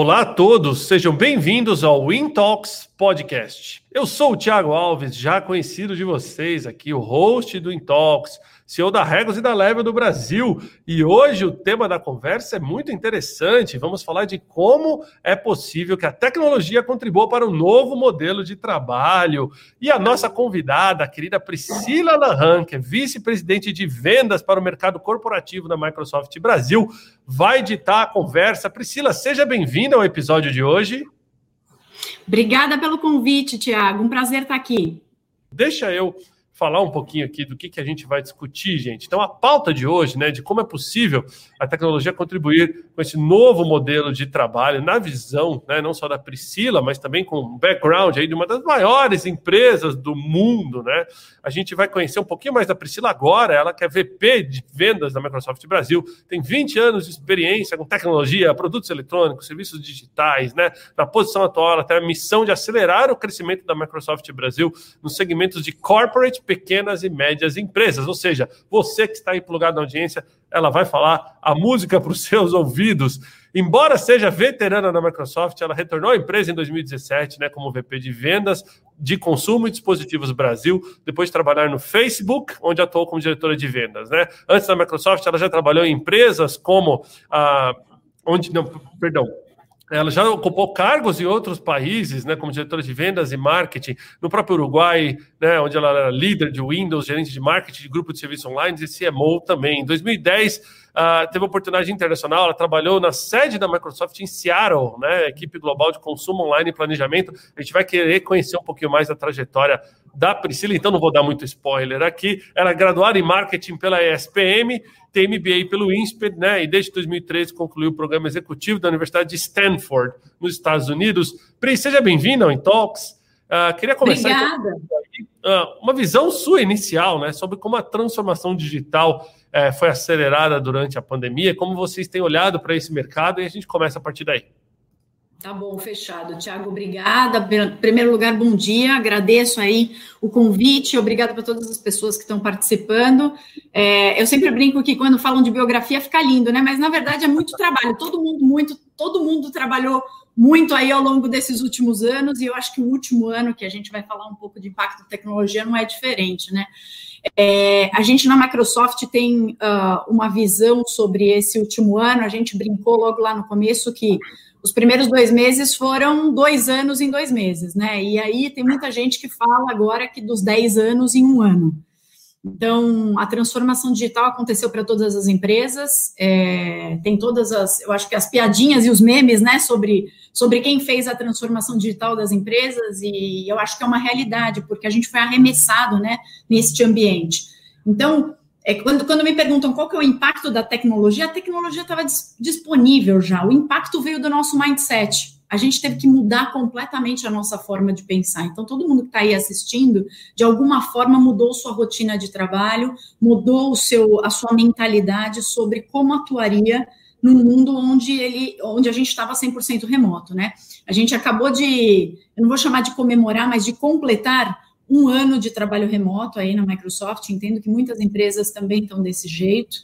Olá a todos, sejam bem-vindos ao Intalks Podcast. Eu sou o Thiago Alves, já conhecido de vocês aqui, o host do Intalks CEO da Regos e da Level do Brasil. E hoje o tema da conversa é muito interessante. Vamos falar de como é possível que a tecnologia contribua para um novo modelo de trabalho. E a nossa convidada, a querida Priscila Lahan, que é vice-presidente de vendas para o mercado corporativo da Microsoft Brasil, vai ditar a conversa. Priscila, seja bem-vinda ao episódio de hoje. Obrigada pelo convite, Tiago. Um prazer estar aqui. Deixa eu falar um pouquinho aqui do que, que a gente vai discutir, gente. Então, a pauta de hoje, né, de como é possível a tecnologia contribuir com esse novo modelo de trabalho, na visão, né, não só da Priscila, mas também com o background aí de uma das maiores empresas do mundo, né? A gente vai conhecer um pouquinho mais da Priscila agora, ela que é VP de vendas da Microsoft Brasil, tem 20 anos de experiência com tecnologia, produtos eletrônicos, serviços digitais, né? Na posição atual, ela tem a missão de acelerar o crescimento da Microsoft Brasil nos segmentos de corporate pequenas e médias empresas. Ou seja, você que está aí plugado na audiência, ela vai falar a música para os seus ouvidos. Embora seja veterana na Microsoft, ela retornou à empresa em 2017, né, como VP de vendas de consumo e dispositivos Brasil, depois de trabalhar no Facebook, onde atuou como diretora de vendas, né? Antes da Microsoft, ela já trabalhou em empresas como a onde não, perdão, ela já ocupou cargos em outros países, né, como diretora de vendas e marketing, no próprio Uruguai, né, onde ela era líder de Windows, gerente de marketing de grupo de serviços online e CMO também. Em 2010, uh, teve oportunidade internacional, ela trabalhou na sede da Microsoft em Seattle, né, equipe global de consumo online e planejamento. A gente vai querer conhecer um pouquinho mais da trajetória da Priscila, então não vou dar muito spoiler aqui. Ela é graduada em marketing pela ESPM tem MBA pelo INSPER, né? E desde 2013 concluiu o programa executivo da Universidade de Stanford, nos Estados Unidos. Pri, seja bem-vinda ao Intalks. Uh, queria começar Obrigada. Uh, uma visão sua inicial, né, sobre como a transformação digital uh, foi acelerada durante a pandemia, como vocês têm olhado para esse mercado e a gente começa a partir daí. Tá bom, fechado. Tiago, obrigada. Em primeiro lugar, bom dia. Agradeço aí o convite. Obrigada para todas as pessoas que estão participando. É, eu sempre brinco que quando falam de biografia fica lindo, né? Mas na verdade é muito trabalho. Todo mundo muito, todo mundo trabalhou muito aí ao longo desses últimos anos. E eu acho que o último ano que a gente vai falar um pouco de impacto da tecnologia não é diferente, né? É, a gente na Microsoft tem uh, uma visão sobre esse último ano. A gente brincou logo lá no começo que os primeiros dois meses foram dois anos em dois meses, né? E aí tem muita gente que fala agora que dos dez anos em um ano. Então, a transformação digital aconteceu para todas as empresas, é, tem todas as, eu acho que as piadinhas e os memes, né, sobre, sobre quem fez a transformação digital das empresas, e eu acho que é uma realidade, porque a gente foi arremessado, né, neste ambiente. Então, é, quando, quando me perguntam qual que é o impacto da tecnologia, a tecnologia estava dis, disponível já, o impacto veio do nosso mindset. A gente teve que mudar completamente a nossa forma de pensar. Então, todo mundo que está aí assistindo, de alguma forma, mudou sua rotina de trabalho, mudou o seu, a sua mentalidade sobre como atuaria no mundo onde ele, onde a gente estava 100% remoto, né? A gente acabou de, eu não vou chamar de comemorar, mas de completar um ano de trabalho remoto aí na Microsoft, entendo que muitas empresas também estão desse jeito,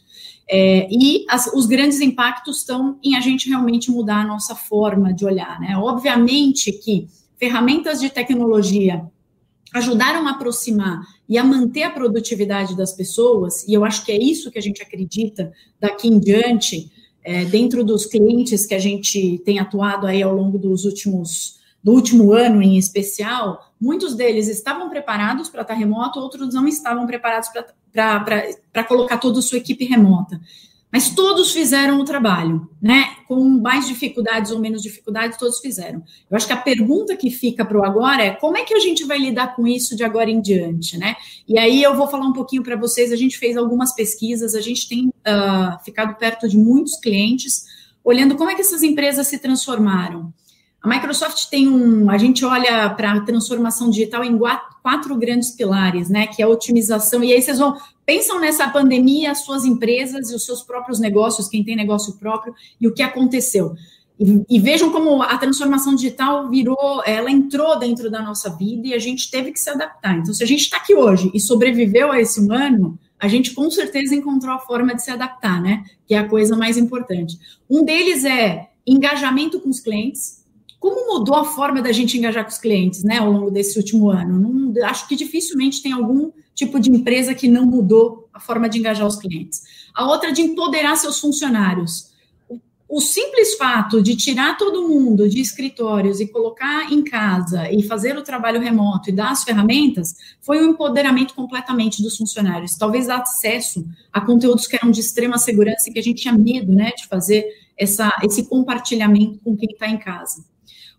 é, e as, os grandes impactos estão em a gente realmente mudar a nossa forma de olhar, né? Obviamente que ferramentas de tecnologia ajudaram a aproximar e a manter a produtividade das pessoas, e eu acho que é isso que a gente acredita daqui em diante, é, dentro dos clientes que a gente tem atuado aí ao longo dos últimos do último ano em especial, muitos deles estavam preparados para estar remoto, outros não estavam preparados para colocar toda a sua equipe remota. Mas todos fizeram o trabalho, né? Com mais dificuldades ou menos dificuldades, todos fizeram. Eu acho que a pergunta que fica para o agora é como é que a gente vai lidar com isso de agora em diante, né? E aí eu vou falar um pouquinho para vocês. A gente fez algumas pesquisas, a gente tem uh, ficado perto de muitos clientes, olhando como é que essas empresas se transformaram. A Microsoft tem um, a gente olha para a transformação digital em quatro grandes pilares, né? Que é a otimização. E aí vocês vão pensam nessa pandemia, as suas empresas e os seus próprios negócios, quem tem negócio próprio e o que aconteceu. E, e, vejam como a transformação digital virou, ela entrou dentro da nossa vida e a gente teve que se adaptar. Então, se a gente está aqui hoje e sobreviveu a esse ano, a gente com certeza encontrou a forma de se adaptar, né? Que é a coisa mais importante. Um deles é engajamento com os clientes. Como mudou a forma da gente engajar com os clientes, né, ao longo desse último ano? Não, acho que dificilmente tem algum tipo de empresa que não mudou a forma de engajar os clientes. A outra é de empoderar seus funcionários o simples fato de tirar todo mundo de escritórios e colocar em casa e fazer o trabalho remoto e dar as ferramentas foi um empoderamento completamente dos funcionários. Talvez acesso a conteúdos que eram de extrema segurança e que a gente tinha medo né, de fazer essa, esse compartilhamento com quem está em casa.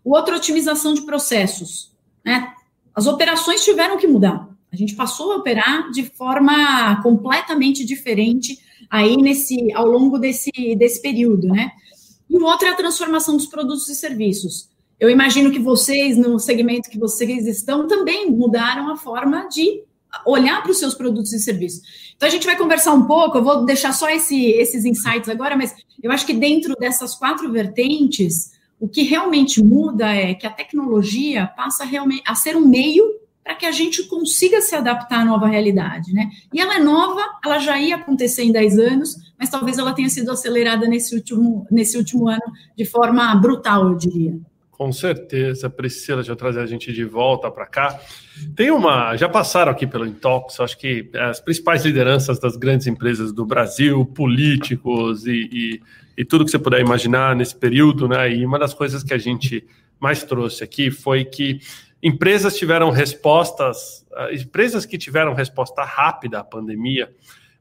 O outro, otimização de processos. Né? As operações tiveram que mudar. A gente passou a operar de forma completamente diferente aí nesse ao longo desse, desse período, né? E o outro é a transformação dos produtos e serviços. Eu imagino que vocês, no segmento que vocês estão, também mudaram a forma de olhar para os seus produtos e serviços. Então, a gente vai conversar um pouco, eu vou deixar só esse, esses insights agora, mas eu acho que dentro dessas quatro vertentes, o que realmente muda é que a tecnologia passa realmente a ser um meio para que a gente consiga se adaptar à nova realidade, né? E ela é nova, ela já ia acontecer em 10 anos, mas talvez ela tenha sido acelerada nesse último, nesse último ano de forma brutal, eu diria. Com certeza, Priscila, eu trazer a gente de volta para cá. Tem uma. Já passaram aqui pelo Intox, acho que as principais lideranças das grandes empresas do Brasil, políticos e, e, e, tudo que você puder imaginar nesse período, né? E uma das coisas que a gente mais trouxe aqui foi que Empresas tiveram respostas, ah, empresas que tiveram resposta rápida à pandemia,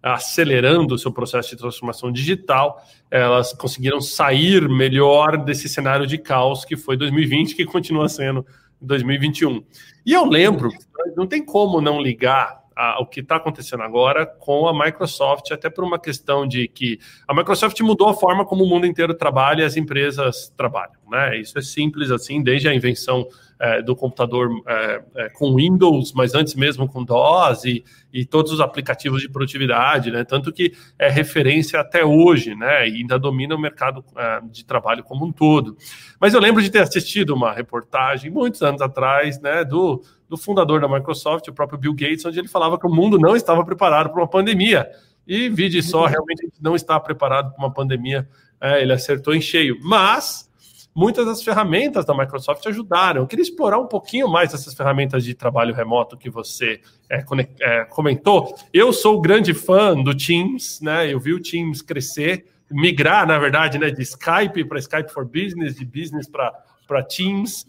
acelerando o seu processo de transformação digital, elas conseguiram sair melhor desse cenário de caos que foi 2020, que continua sendo 2021. E eu lembro, não tem como não ligar a, o que está acontecendo agora com a Microsoft, até por uma questão de que a Microsoft mudou a forma como o mundo inteiro trabalha e as empresas trabalham. Né? Isso é simples assim, desde a invenção é, do computador é, é, com Windows, mas antes mesmo com DOS e, e, todos os aplicativos de produtividade, né? Tanto que é referência até hoje, né? E ainda domina o mercado é, de trabalho como um todo. Mas eu lembro de ter assistido uma reportagem muitos anos atrás, né? Do, do fundador da Microsoft, o próprio Bill Gates, onde ele falava que o mundo não estava preparado para uma pandemia. E vide só, realmente não está preparado para uma pandemia. É, ele acertou em cheio. Mas muitas das ferramentas da Microsoft ajudaram. Eu queria explorar um pouquinho mais essas ferramentas de trabalho remoto que você é, é, comentou. Eu sou grande fã do Teams, né? Eu vi o Teams crescer, migrar, na verdade, né, de Skype para Skype for Business, de Business para Teams.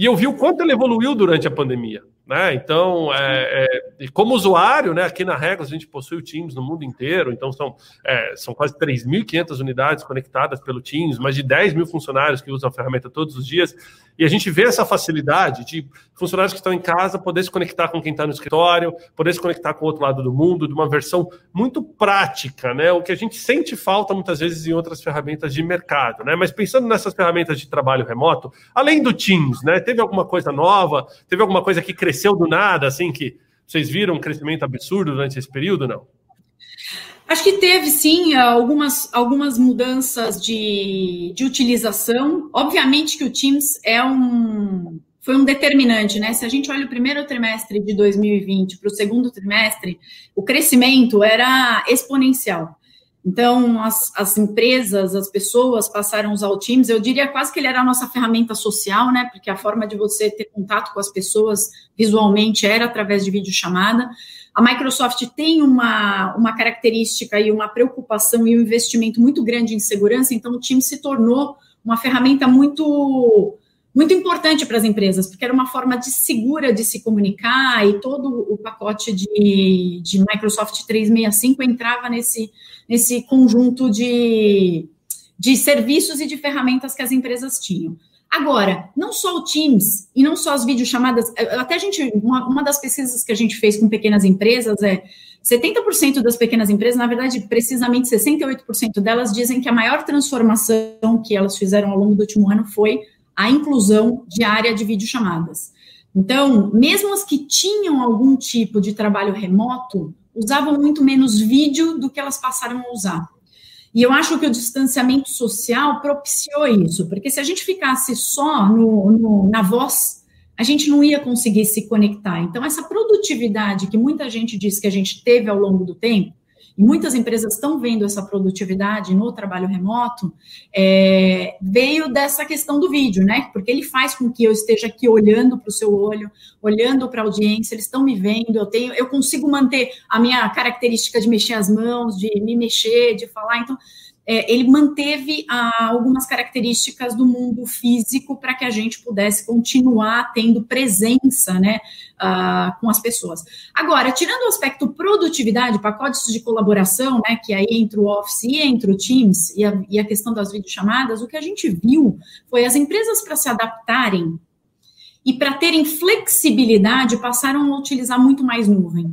E eu vi o quanto ele evoluiu durante a pandemia. Né? Então, é, é, como usuário, né, aqui na Regras a gente possui o Teams no mundo inteiro, então são, é, são quase 3.500 unidades conectadas pelo Teams, mais de 10 mil funcionários que usam a ferramenta todos os dias, e a gente vê essa facilidade de funcionários que estão em casa poder se conectar com quem está no escritório, poder se conectar com o outro lado do mundo, de uma versão muito prática, né? o que a gente sente falta muitas vezes em outras ferramentas de mercado. Né? Mas pensando nessas ferramentas de trabalho remoto, além do Teams, né, teve alguma coisa nova, teve alguma coisa que cresceu cresceu do nada, assim, que vocês viram um crescimento absurdo durante esse período, não? Acho que teve sim algumas, algumas mudanças de, de utilização. Obviamente que o Teams é um foi um determinante, né? Se a gente olha o primeiro trimestre de 2020 para o segundo trimestre, o crescimento era exponencial. Então, as, as, empresas, as pessoas passaram a usar o Teams. Eu diria quase que ele era a nossa ferramenta social, né? Porque a forma de você ter contato com as pessoas visualmente era através de videochamada. A Microsoft tem uma, uma característica e uma preocupação e um investimento muito grande em segurança, então o Teams se tornou uma ferramenta muito muito importante para as empresas, porque era uma forma de segura de se comunicar e todo o pacote de, de Microsoft 365 entrava nesse, nesse conjunto de, de serviços e de ferramentas que as empresas tinham. Agora, não só o Teams e não só as videochamadas, até a gente, uma, uma das pesquisas que a gente fez com pequenas empresas é 70% das pequenas empresas, na verdade, precisamente 68% delas dizem que a maior transformação que elas fizeram ao longo do último ano foi a inclusão diária de videochamadas. Então, mesmo as que tinham algum tipo de trabalho remoto, usavam muito menos vídeo do que elas passaram a usar. E eu acho que o distanciamento social propiciou isso, porque se a gente ficasse só no, no, na voz, a gente não ia conseguir se conectar. Então, essa produtividade que muita gente diz que a gente teve ao longo do tempo, e muitas empresas estão vendo essa produtividade no trabalho remoto, é, veio dessa questão do vídeo, né? Porque ele faz com que eu esteja aqui olhando para o seu olho, olhando para a audiência, eles estão me vendo, eu tenho, eu consigo manter a minha característica de mexer as mãos, de me mexer, de falar, então é, ele manteve ah, algumas características do mundo físico para que a gente pudesse continuar tendo presença né, ah, com as pessoas. Agora, tirando o aspecto produtividade, pacotes de colaboração, né, que aí entra o Office e entra o Teams, e a, e a questão das videochamadas, o que a gente viu foi as empresas para se adaptarem e para terem flexibilidade passaram a utilizar muito mais nuvem.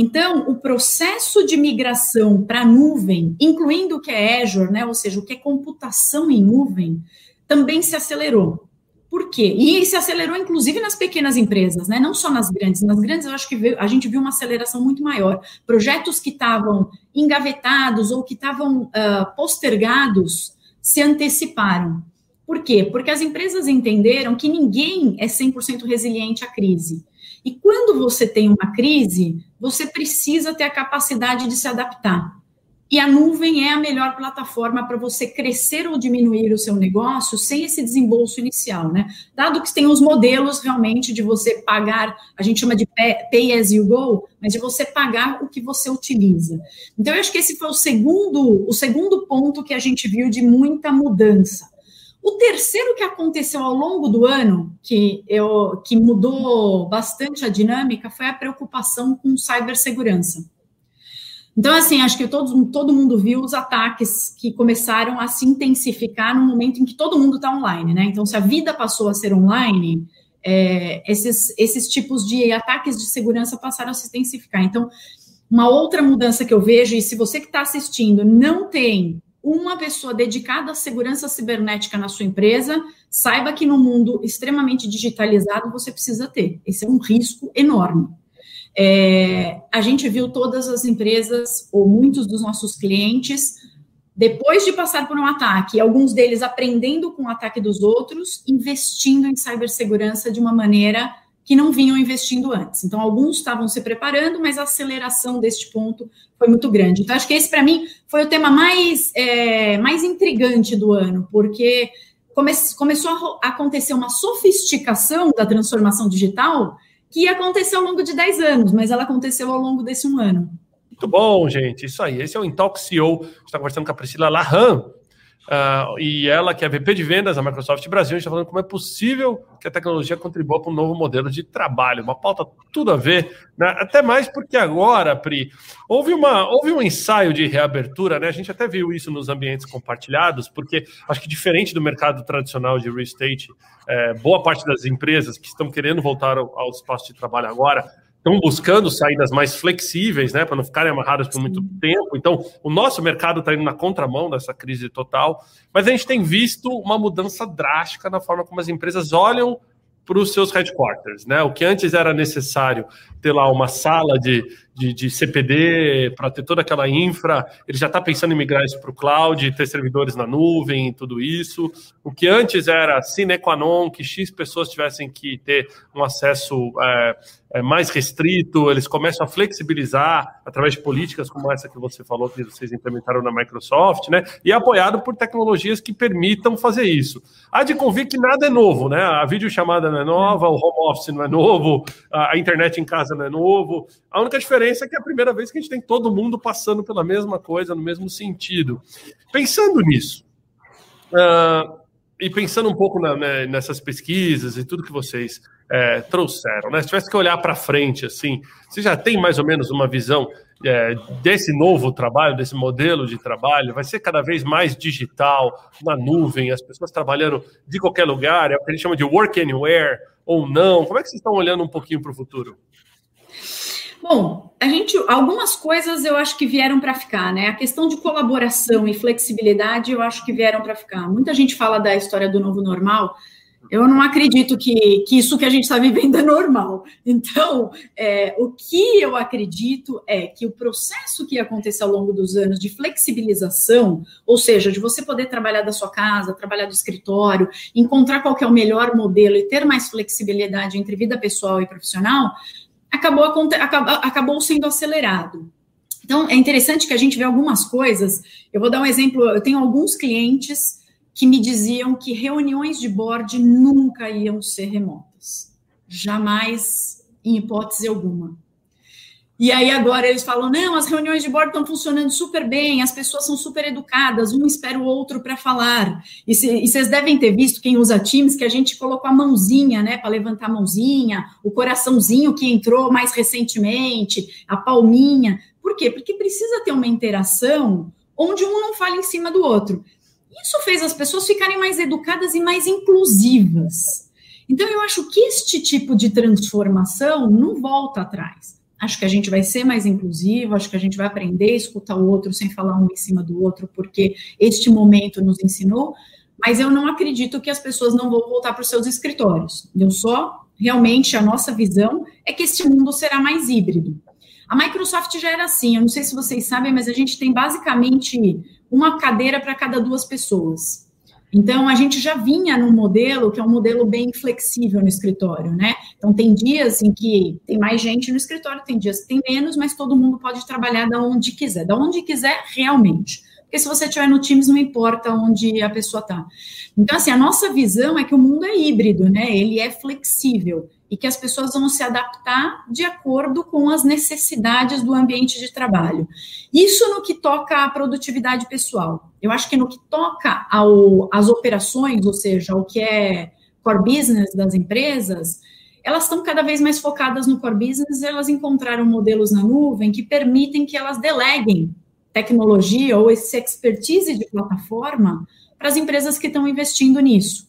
Então, o processo de migração para a nuvem, incluindo o que é Azure, né, ou seja, o que é computação em nuvem, também se acelerou. Por quê? E se acelerou, inclusive, nas pequenas empresas, né? não só nas grandes. Nas grandes, eu acho que a gente viu uma aceleração muito maior. Projetos que estavam engavetados ou que estavam uh, postergados se anteciparam. Por quê? Porque as empresas entenderam que ninguém é 100% resiliente à crise. E quando você tem uma crise, você precisa ter a capacidade de se adaptar. E a nuvem é a melhor plataforma para você crescer ou diminuir o seu negócio sem esse desembolso inicial, né? Dado que tem os modelos realmente de você pagar, a gente chama de pay as you go, mas de você pagar o que você utiliza. Então, eu acho que esse foi o segundo, o segundo ponto que a gente viu de muita mudança. O terceiro que aconteceu ao longo do ano, que, eu, que mudou bastante a dinâmica, foi a preocupação com cibersegurança. Então, assim, acho que todo, todo mundo viu os ataques que começaram a se intensificar no momento em que todo mundo está online, né? Então, se a vida passou a ser online, é, esses, esses tipos de ataques de segurança passaram a se intensificar. Então, uma outra mudança que eu vejo, e se você que está assistindo não tem uma pessoa dedicada à segurança cibernética na sua empresa, saiba que no mundo extremamente digitalizado você precisa ter. Esse é um risco enorme. É, a gente viu todas as empresas, ou muitos dos nossos clientes, depois de passar por um ataque, alguns deles aprendendo com o ataque dos outros, investindo em cibersegurança de uma maneira que não vinham investindo antes. Então, alguns estavam se preparando, mas a aceleração deste ponto foi muito grande. Então, acho que esse, para mim, foi o tema mais, é, mais intrigante do ano, porque come começou a acontecer uma sofisticação da transformação digital que aconteceu ao longo de 10 anos, mas ela aconteceu ao longo desse um ano. Muito bom, gente. Isso aí. Esse é o Intox CEO. está conversando com a Priscila Lahan, Uh, e ela, que é VP de vendas da Microsoft Brasil, está falando como é possível que a tecnologia contribua para um novo modelo de trabalho. Uma pauta tudo a ver, né? até mais porque agora, Pri, houve, uma, houve um ensaio de reabertura, né? A gente até viu isso nos ambientes compartilhados, porque acho que diferente do mercado tradicional de real estate, é, boa parte das empresas que estão querendo voltar ao, ao espaço de trabalho agora estão buscando saídas mais flexíveis, né, para não ficarem amarradas por muito tempo. Então, o nosso mercado está indo na contramão dessa crise total, mas a gente tem visto uma mudança drástica na forma como as empresas olham para os seus headquarters, né? O que antes era necessário ter lá uma sala de, de, de CPD para ter toda aquela infra, ele já está pensando em migrar isso para o cloud, ter servidores na nuvem, tudo isso. O que antes era sine qua non, que X pessoas tivessem que ter um acesso é, é, mais restrito, eles começam a flexibilizar através de políticas como essa que você falou, que vocês implementaram na Microsoft, né? E apoiado por tecnologias que permitam fazer isso. Há de convir que nada é novo, né? A videochamada não é nova, o home office não é novo, a internet em casa não é novo. A única diferença é que é a primeira vez que a gente tem todo mundo passando pela mesma coisa, no mesmo sentido. Pensando nisso, uh, e pensando um pouco na, né, nessas pesquisas e tudo que vocês é, trouxeram, né? Se tivesse que olhar para frente, assim, você já tem mais ou menos uma visão é, desse novo trabalho, desse modelo de trabalho? Vai ser cada vez mais digital, na nuvem, as pessoas trabalhando de qualquer lugar, é o que a gente chama de work anywhere ou não? Como é que vocês estão olhando um pouquinho para o futuro? Bom, a gente, algumas coisas eu acho que vieram para ficar, né? A questão de colaboração e flexibilidade eu acho que vieram para ficar. Muita gente fala da história do novo normal, eu não acredito que, que isso que a gente está vivendo é normal. Então, é, o que eu acredito é que o processo que aconteceu ao longo dos anos de flexibilização, ou seja, de você poder trabalhar da sua casa, trabalhar do escritório, encontrar qual é o melhor modelo e ter mais flexibilidade entre vida pessoal e profissional, acabou, acabou sendo acelerado. Então, é interessante que a gente vê algumas coisas. Eu vou dar um exemplo. Eu tenho alguns clientes que me diziam que reuniões de board nunca iam ser remotas. Jamais, em hipótese alguma. E aí agora eles falam: não, as reuniões de bordo estão funcionando super bem, as pessoas são super educadas, um espera o outro para falar. E, vocês devem ter visto, quem usa Teams, que a gente colocou a mãozinha, né, para levantar a mãozinha, o coraçãozinho que entrou mais recentemente, a palminha. Por quê? Porque precisa ter uma interação onde um não fala em cima do outro. Isso fez as pessoas ficarem mais educadas e mais inclusivas. Então, eu acho que este tipo de transformação não volta atrás. Acho que a gente vai ser mais inclusivo, acho que a gente vai aprender a escutar o outro sem falar um em cima do outro, porque este momento nos ensinou, mas eu não acredito que as pessoas não vão voltar para os seus escritórios. Eu só, realmente, a nossa visão é que este mundo será mais híbrido. A Microsoft já era assim, eu não sei se vocês sabem, mas a gente tem basicamente uma cadeira para cada duas pessoas. Então, a gente já vinha num modelo que é um modelo bem flexível no escritório, né? Então, tem dias em que tem mais gente no escritório, tem dias que tem menos, mas todo mundo pode trabalhar da onde quiser, da onde quiser realmente. Porque se você estiver no Teams, não importa onde a pessoa está. Então, assim, a nossa visão é que o mundo é híbrido, né? Ele é flexível e que as pessoas vão se adaptar de acordo com as necessidades do ambiente de trabalho. Isso no que toca à produtividade pessoal. Eu acho que no que toca ao, às operações, ou seja, o que é core business das empresas, elas estão cada vez mais focadas no core business, elas encontraram modelos na nuvem que permitem que elas deleguem tecnologia ou esse expertise de plataforma para as empresas que estão investindo nisso.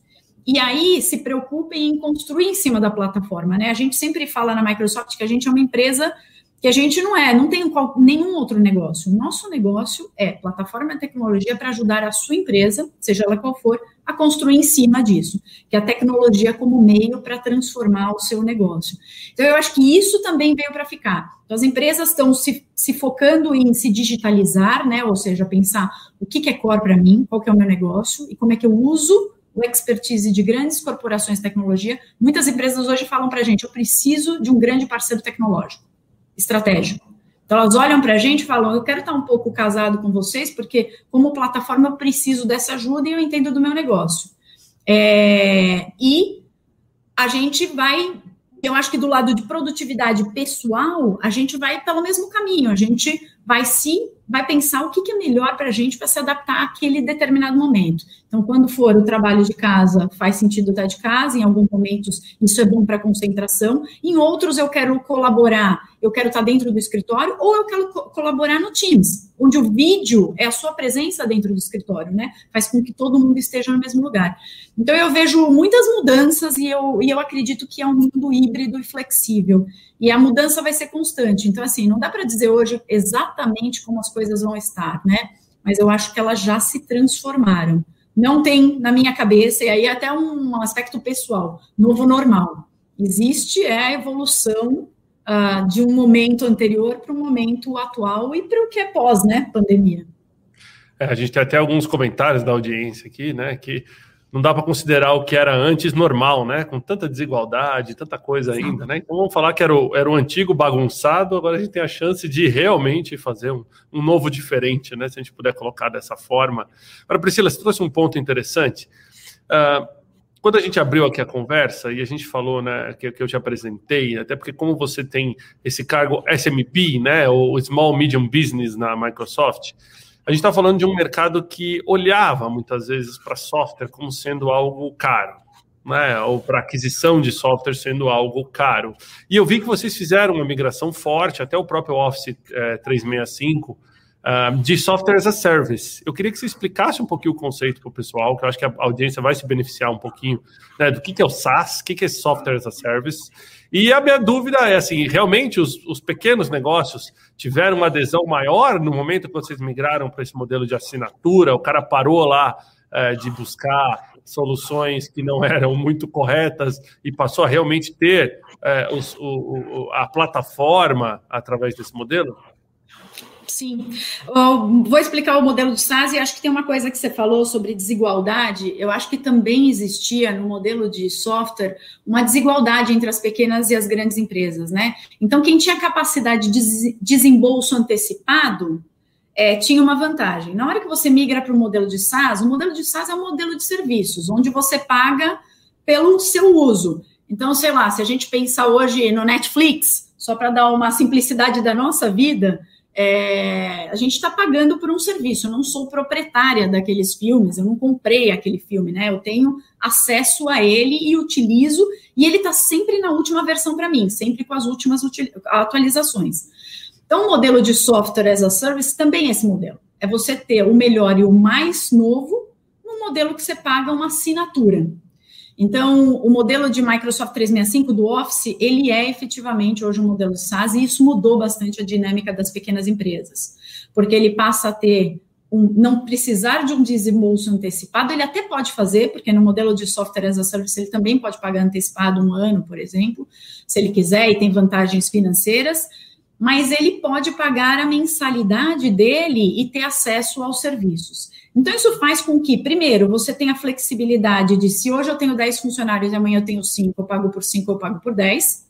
E aí se preocupem em construir em cima da plataforma, né? A gente sempre fala na Microsoft que a gente é uma empresa que a gente não é, não tem nenhum outro negócio. O nosso negócio é plataforma e tecnologia para ajudar a sua empresa, seja ela qual for, a construir em cima disso, que é a tecnologia como meio para transformar o seu negócio. Então, eu acho que isso também veio para ficar. Então, as empresas estão se, se focando em se digitalizar, né? Ou seja, pensar o que, que é core para mim, qual que é o meu negócio e como é que eu uso expertise de grandes corporações de tecnologia. Muitas empresas hoje falam para a gente: eu preciso de um grande parceiro tecnológico, estratégico. Então, elas olham para a gente e falam: eu quero estar um pouco casado com vocês, porque, como plataforma, eu preciso dessa ajuda e eu entendo do meu negócio. É, e a gente vai. Eu acho que do lado de produtividade pessoal, a gente vai pelo mesmo caminho, a gente vai se vai pensar o que, é melhor para a gente para se adaptar àquele determinado momento. Então, quando for o trabalho de casa, faz sentido estar de casa, em alguns momentos isso é bom para concentração, em outros eu quero colaborar, eu quero estar dentro do escritório, ou eu quero co colaborar no Teams, onde o vídeo é a sua presença dentro do escritório, né? Faz com que todo mundo esteja no mesmo lugar. Então, eu vejo muitas mudanças e eu, e eu acredito que é um mundo híbrido e flexível. E a mudança vai ser constante. Então, assim, não dá para dizer hoje exatamente como as coisas vão estar, né? Mas eu acho que elas já se transformaram. Não tem na minha cabeça, e aí até um aspecto pessoal, novo normal. Existe é a evolução uh, de um momento anterior para o momento atual e para o que é pós, né, pandemia. É, a gente tem até alguns comentários da audiência aqui, né, que não dá para considerar o que era antes normal, né? Com tanta desigualdade, tanta coisa ainda, né? Então vamos falar que era o, era o antigo bagunçado, agora a gente tem a chance de realmente fazer um, um novo diferente, né? Se a gente puder colocar dessa forma. Agora, Priscila, você trouxe um ponto interessante. Uh, quando a gente abriu aqui a conversa e a gente falou, né, que, que eu te apresentei, até porque como você tem esse cargo SMP, né, o Small Medium Business na Microsoft, a gente está falando de um mercado que olhava muitas vezes para software como sendo algo caro, né? ou para aquisição de software sendo algo caro. E eu vi que vocês fizeram uma migração forte, até o próprio Office é, 365, uh, de software as a service. Eu queria que você explicasse um pouquinho o conceito para o pessoal, que eu acho que a audiência vai se beneficiar um pouquinho né, do que, que é o SaaS, o que, que é software as a service. E a minha dúvida é assim: realmente os, os pequenos negócios tiveram uma adesão maior no momento que vocês migraram para esse modelo de assinatura? O cara parou lá é, de buscar soluções que não eram muito corretas e passou a realmente ter é, os, o, o, a plataforma através desse modelo? Sim. Eu vou explicar o modelo de SaaS e acho que tem uma coisa que você falou sobre desigualdade. Eu acho que também existia no modelo de software uma desigualdade entre as pequenas e as grandes empresas, né? Então, quem tinha capacidade de desembolso antecipado é, tinha uma vantagem. Na hora que você migra para o modelo de SaaS, o modelo de SaaS é um modelo de serviços, onde você paga pelo seu uso. Então, sei lá, se a gente pensar hoje no Netflix, só para dar uma simplicidade da nossa vida, é, a gente está pagando por um serviço. Eu não sou proprietária daqueles filmes, eu não comprei aquele filme, né? Eu tenho acesso a ele e utilizo, e ele está sempre na última versão para mim, sempre com as últimas atualizações. Então, o modelo de software as a service também é esse modelo. É você ter o melhor e o mais novo no modelo que você paga uma assinatura. Então, o modelo de Microsoft 365 do Office, ele é efetivamente hoje um modelo de SaaS e isso mudou bastante a dinâmica das pequenas empresas, porque ele passa a ter um, não precisar de um desembolso antecipado, ele até pode fazer, porque no modelo de software as a service ele também pode pagar antecipado um ano, por exemplo, se ele quiser e tem vantagens financeiras, mas ele pode pagar a mensalidade dele e ter acesso aos serviços. Então, isso faz com que, primeiro, você tenha flexibilidade de se hoje eu tenho 10 funcionários e amanhã eu tenho 5, eu pago por 5, eu pago por 10.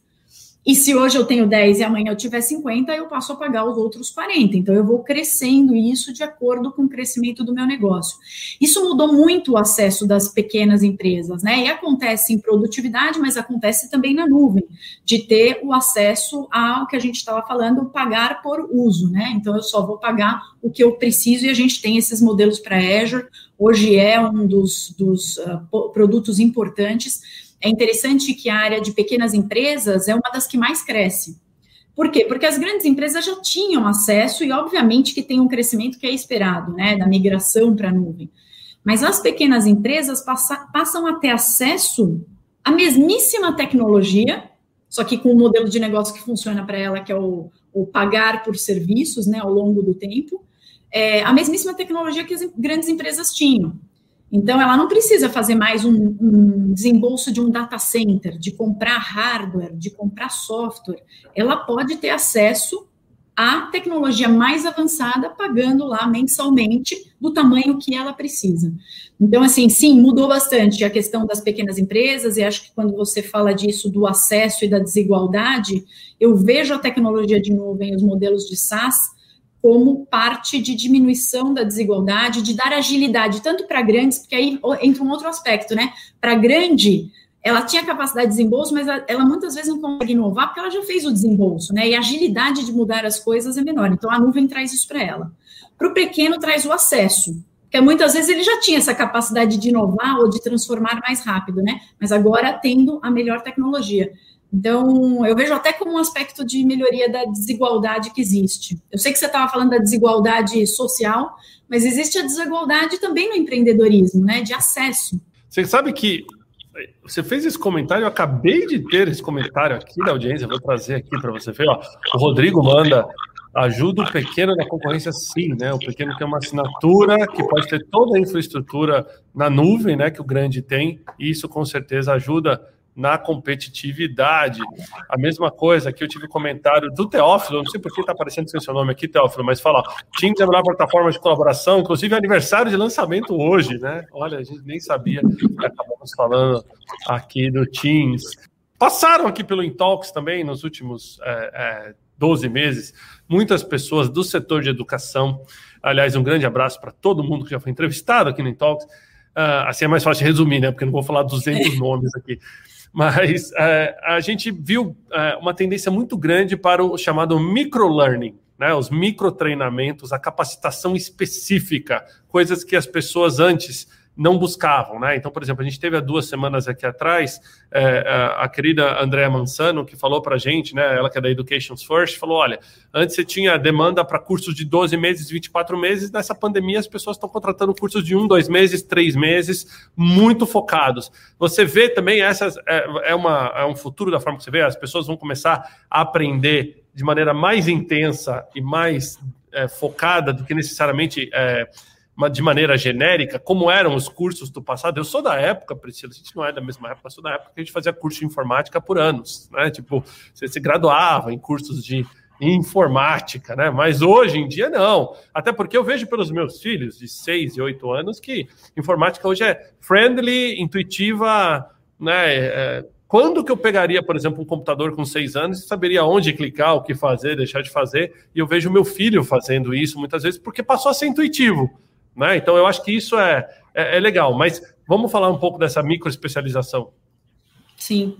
E se hoje eu tenho 10 e amanhã eu tiver 50, eu passo a pagar os outros 40. Então, eu vou crescendo isso de acordo com o crescimento do meu negócio. Isso mudou muito o acesso das pequenas empresas, né? E acontece em produtividade, mas acontece também na nuvem, de ter o acesso ao que a gente estava falando, pagar por uso, né? Então, eu só vou pagar o que eu preciso e a gente tem esses modelos para Azure. Hoje é um dos, dos uh, produtos importantes é interessante que a área de pequenas empresas é uma das que mais cresce. Por quê? Porque as grandes empresas já tinham acesso e, obviamente, que tem um crescimento que é esperado, né, da migração para a nuvem. Mas as pequenas empresas passa, passam a ter acesso à mesmíssima tecnologia, só que com um modelo de negócio que funciona para ela, que é o, o, pagar por serviços, né, ao longo do tempo, é, a mesmíssima tecnologia que as grandes empresas tinham. Então, ela não precisa fazer mais um, um, desembolso de um data center, de comprar hardware, de comprar software. Ela pode ter acesso à tecnologia mais avançada, pagando lá mensalmente do tamanho que ela precisa. Então, assim, sim, mudou bastante a questão das pequenas empresas, e acho que quando você fala disso, do acesso e da desigualdade, eu vejo a tecnologia de nuvem, os modelos de SaaS, como parte de diminuição da desigualdade, de dar agilidade tanto para grandes, porque aí entra um outro aspecto, né? Para grande, ela tinha capacidade de desembolso, mas ela, muitas vezes não consegue inovar porque ela já fez o desembolso, né? E a agilidade de mudar as coisas é menor. Então a nuvem traz isso para ela. Para o pequeno traz o acesso, porque muitas vezes ele já tinha essa capacidade de inovar ou de transformar mais rápido, né? Mas agora tendo a melhor tecnologia. Então, eu vejo até como um aspecto de melhoria da desigualdade que existe. Eu sei que você estava falando da desigualdade social, mas existe a desigualdade também no empreendedorismo, né? De acesso. Você sabe que você fez esse comentário, eu acabei de ter esse comentário aqui da audiência, vou trazer aqui para você ver. Ó, o Rodrigo manda ajuda o pequeno na concorrência, sim, né? O pequeno tem uma assinatura que pode ter toda a infraestrutura na nuvem, né? Que o grande tem, e isso com certeza ajuda na competitividade. A mesma coisa que eu tive comentário do Teófilo, não sei por que está aparecendo seu nome aqui, Teófilo, mas fala, Teams é a melhor plataforma de colaboração, inclusive é aniversário de lançamento hoje, né? Olha, a gente nem sabia, acabamos falando aqui do Teams. Passaram aqui pelo Intalks também nos últimos é, é, 12 meses, muitas pessoas do setor de educação. Aliás, um grande abraço para todo mundo que já foi entrevistado aqui no Intalks. Uh, assim é mais fácil de resumir, né? Porque não vou falar 200 nomes aqui mas é, a gente viu é, uma tendência muito grande para o chamado microlearning, né, os microtreinamentos, a capacitação específica, coisas que as pessoas antes não buscavam, né? Então, por exemplo, a gente teve há duas semanas aqui atrás é, é a querida Andréa Mansano, que falou para a gente, né? Ela que é da Educations First, falou: olha, antes você tinha demanda para cursos de 12 meses, 24 meses, nessa pandemia as pessoas estão contratando cursos de um, dois meses, três meses, muito focados. Você vê também, essas é, é, uma, é um futuro da forma que você vê, as pessoas vão começar a aprender de maneira mais intensa e mais é, focada do que necessariamente. É, de maneira genérica, como eram os cursos do passado. Eu sou da época, Priscila, a gente não é da mesma época, eu sou da época que a gente fazia curso de informática por anos, né? Tipo, você se graduava em cursos de informática, né? Mas hoje em dia não. Até porque eu vejo pelos meus filhos de 6 e 8 anos que informática hoje é friendly, intuitiva, né? É, quando que eu pegaria, por exemplo, um computador com 6 anos e saberia onde clicar, o que fazer, deixar de fazer? E eu vejo meu filho fazendo isso muitas vezes porque passou a ser intuitivo. Né? Então eu acho que isso é, é, é legal. Mas vamos falar um pouco dessa microespecialização. Sim.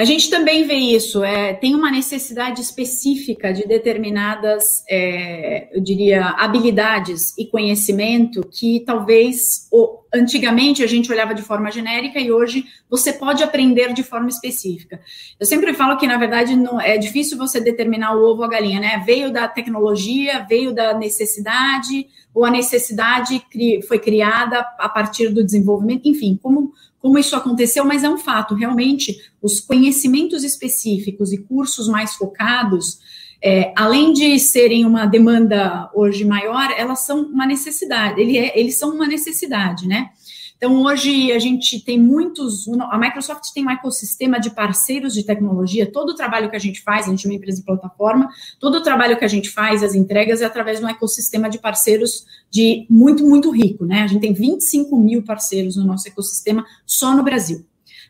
A gente também vê isso, é, tem uma necessidade específica de determinadas, é, eu diria, habilidades e conhecimento que talvez antigamente a gente olhava de forma genérica e hoje você pode aprender de forma específica. Eu sempre falo que, na verdade, não, é difícil você determinar o ovo ou a galinha, né? Veio da tecnologia, veio da necessidade, ou a necessidade cri, foi criada a partir do desenvolvimento, enfim, como como isso aconteceu, mas é um fato. Realmente, os conhecimentos específicos e cursos mais focados, é, além de serem uma demanda hoje maior, elas são uma necessidade. Ele é, eles são uma necessidade, né? Então, hoje a gente tem muitos. A Microsoft tem um ecossistema de parceiros de tecnologia. Todo o trabalho que a gente faz, a gente é uma empresa de plataforma, todo o trabalho que a gente faz, as entregas, é através de um ecossistema de parceiros de muito, muito rico, né? A gente tem 25 mil parceiros no nosso ecossistema só no Brasil.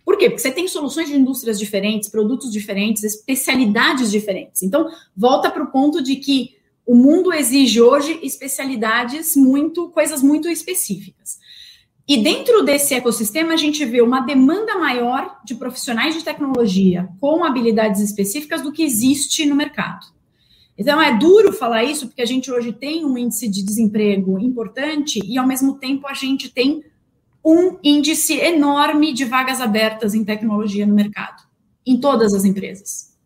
Por quê? Porque você tem soluções de indústrias diferentes, produtos diferentes, especialidades diferentes. Então, volta para o ponto de que o mundo exige hoje especialidades muito, coisas muito específicas. E dentro desse ecossistema, a gente vê uma demanda maior de profissionais de tecnologia com habilidades específicas do que existe no mercado. Então, é duro falar isso, porque a gente hoje tem um índice de desemprego importante e, ao mesmo tempo, a gente tem um índice enorme de vagas abertas em tecnologia no mercado, em todas as empresas.